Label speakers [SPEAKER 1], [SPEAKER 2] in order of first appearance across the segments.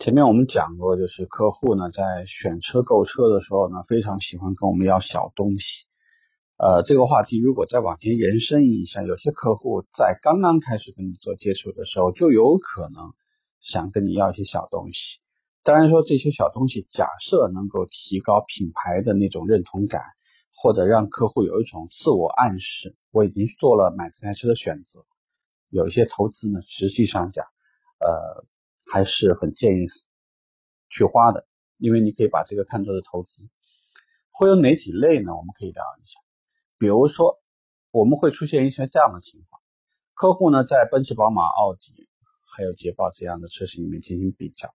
[SPEAKER 1] 前面我们讲过，就是客户呢在选车购车的时候呢，非常喜欢跟我们要小东西。呃，这个话题如果再往前延伸一下，有些客户在刚刚开始跟你做接触的时候，就有可能想跟你要一些小东西。当然说这些小东西，假设能够提高品牌的那种认同感，或者让客户有一种自我暗示，我已经做了买这台车的选择。有一些投资呢，实际上讲，呃。还是很建议去花的，因为你可以把这个看作是投资。会有哪几类呢？我们可以聊一下。比如说，我们会出现一些这样的情况：客户呢在奔驰、宝马、奥迪还有捷豹这样的车型里面进行比较，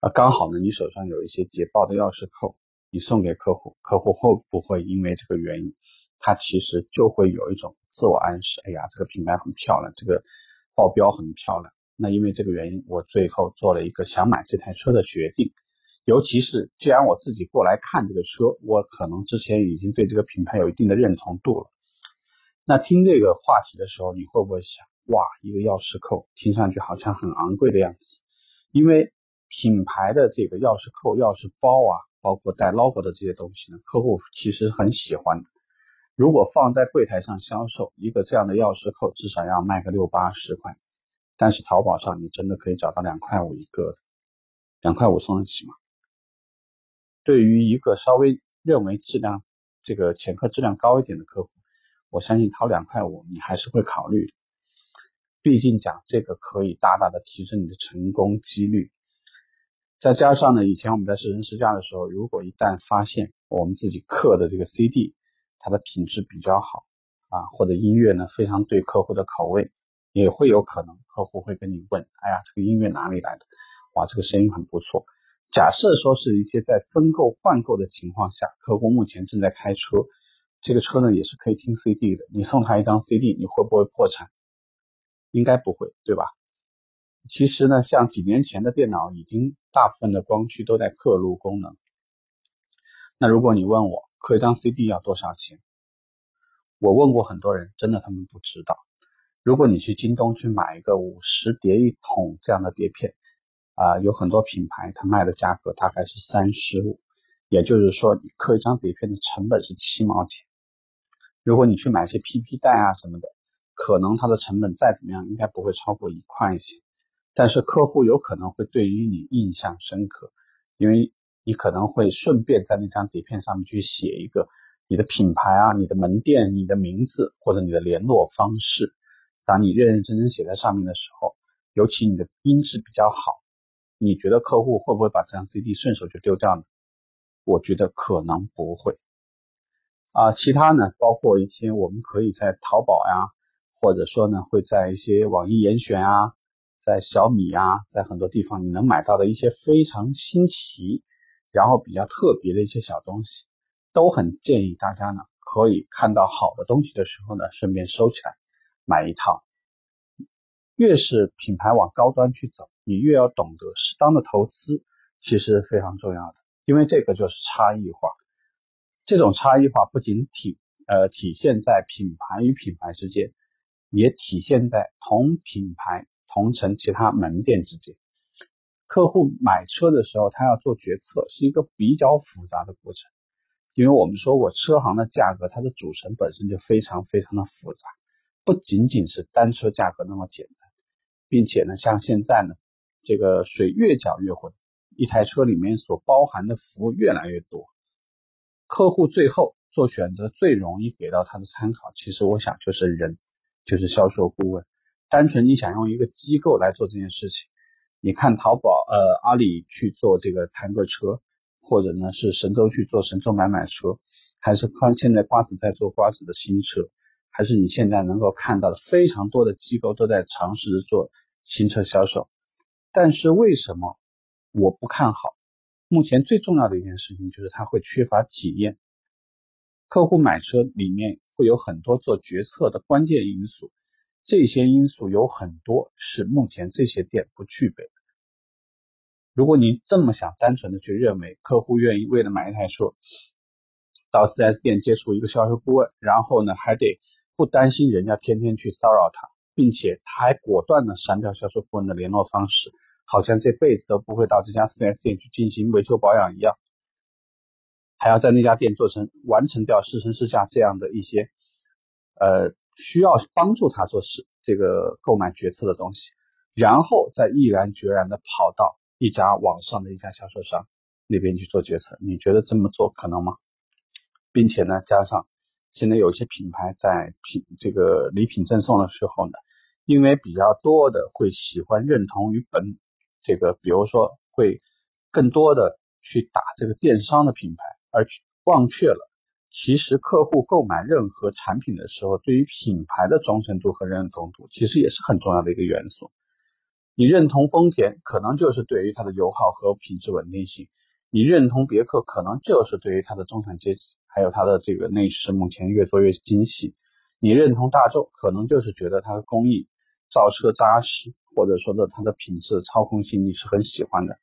[SPEAKER 1] 啊，刚好呢你手上有一些捷豹的钥匙扣，你送给客户，客户会不会因为这个原因，他其实就会有一种自我暗示：哎呀，这个品牌很漂亮，这个报标很漂亮。那因为这个原因，我最后做了一个想买这台车的决定。尤其是既然我自己过来看这个车，我可能之前已经对这个品牌有一定的认同度了。那听这个话题的时候，你会不会想，哇，一个钥匙扣听上去好像很昂贵的样子？因为品牌的这个钥匙扣、钥匙包啊，包括带 logo 的这些东西呢，客户其实很喜欢的。如果放在柜台上销售，一个这样的钥匙扣至少要卖个六八十块。但是淘宝上你真的可以找到两块五一个，两块五送得起吗？对于一个稍微认为质量这个前客质量高一点的客户，我相信掏两块五你还是会考虑。毕竟讲这个可以大大的提升你的成功几率。再加上呢，以前我们在试乘试驾的时候，如果一旦发现我们自己刻的这个 CD 它的品质比较好啊，或者音乐呢非常对客户的口味。也会有可能，客户会跟你问：“哎呀，这个音乐哪里来的？哇，这个声音很不错。”假设说是一些在增购换购的情况下，客户目前正在开车，这个车呢也是可以听 CD 的。你送他一张 CD，你会不会破产？应该不会，对吧？其实呢，像几年前的电脑，已经大部分的光驱都在刻录功能。那如果你问我刻一张 CD 要多少钱，我问过很多人，真的他们不知道。如果你去京东去买一个五十碟一桶这样的碟片，啊，有很多品牌它卖的价格大概是三十五，也就是说你刻一张碟片的成本是七毛钱。如果你去买一些 PP 带啊什么的，可能它的成本再怎么样应该不会超过一块钱，但是客户有可能会对于你印象深刻，因为你可能会顺便在那张碟片上面去写一个你的品牌啊、你的门店、你的名字或者你的联络方式。当你认认真真写在上面的时候，尤其你的音质比较好，你觉得客户会不会把这张 CD 顺手就丢掉呢？我觉得可能不会。啊，其他呢，包括一些我们可以在淘宝呀，或者说呢会在一些网易严选啊，在小米啊，在很多地方你能买到的一些非常新奇，然后比较特别的一些小东西，都很建议大家呢可以看到好的东西的时候呢，顺便收起来。买一套，越是品牌往高端去走，你越要懂得适当的投资，其实非常重要的，因为这个就是差异化。这种差异化不仅体呃体现在品牌与品牌之间，也体现在同品牌同城其他门店之间。客户买车的时候，他要做决策，是一个比较复杂的过程，因为我们说过，车行的价格它的组成本身就非常非常的复杂。不仅仅是单车价格那么简单，并且呢，像现在呢，这个水越搅越浑，一台车里面所包含的服务越来越多，客户最后做选择最容易给到他的参考，其实我想就是人，就是销售顾问。单纯你想用一个机构来做这件事情，你看淘宝，呃，阿里去做这个谈个车，或者呢是神州去做神州买买车，还是看现在瓜子在做瓜子的新车。还是你现在能够看到的非常多的机构都在尝试着做新车销售，但是为什么我不看好？目前最重要的一件事情就是它会缺乏体验。客户买车里面会有很多做决策的关键因素，这些因素有很多是目前这些店不具备的。如果你这么想，单纯的去认为客户愿意为了买一台车到 4S 店接触一个销售顾问，然后呢还得。不担心人家天天去骚扰他，并且他还果断的删掉销售顾问的联络方式，好像这辈子都不会到这家 4S 店去进行维修保养一样，还要在那家店做成完成掉试乘试驾这样的一些呃需要帮助他做事这个购买决策的东西，然后再毅然决然的跑到一家网上的一家销售商那边去做决策，你觉得这么做可能吗？并且呢，加上现在有些品牌在品这个礼品赠送的时候呢，因为比较多的会喜欢认同于本这个，比如说会更多的去打这个电商的品牌，而去忘却了其实客户购买任何产品的时候，对于品牌的忠诚度和认同度，其实也是很重要的一个元素。你认同丰田，可能就是对于它的油耗和品质稳定性。你认同别克，可能就是对于它的中产阶级，还有它的这个内饰目前越做越精细。你认同大众，可能就是觉得它的工艺、造车扎实，或者说的它的品质、操控性你是很喜欢的。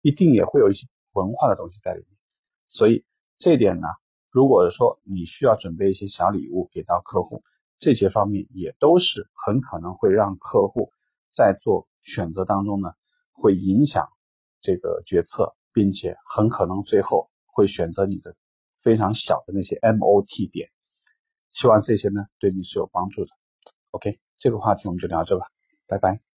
[SPEAKER 1] 一定也会有一些文化的东西在里面。所以这点呢，如果说你需要准备一些小礼物给到客户，这些方面也都是很可能会让客户在做选择当中呢，会影响这个决策。并且很可能最后会选择你的非常小的那些 MOT 点，希望这些呢对你是有帮助的。OK，这个话题我们就聊这吧，拜拜。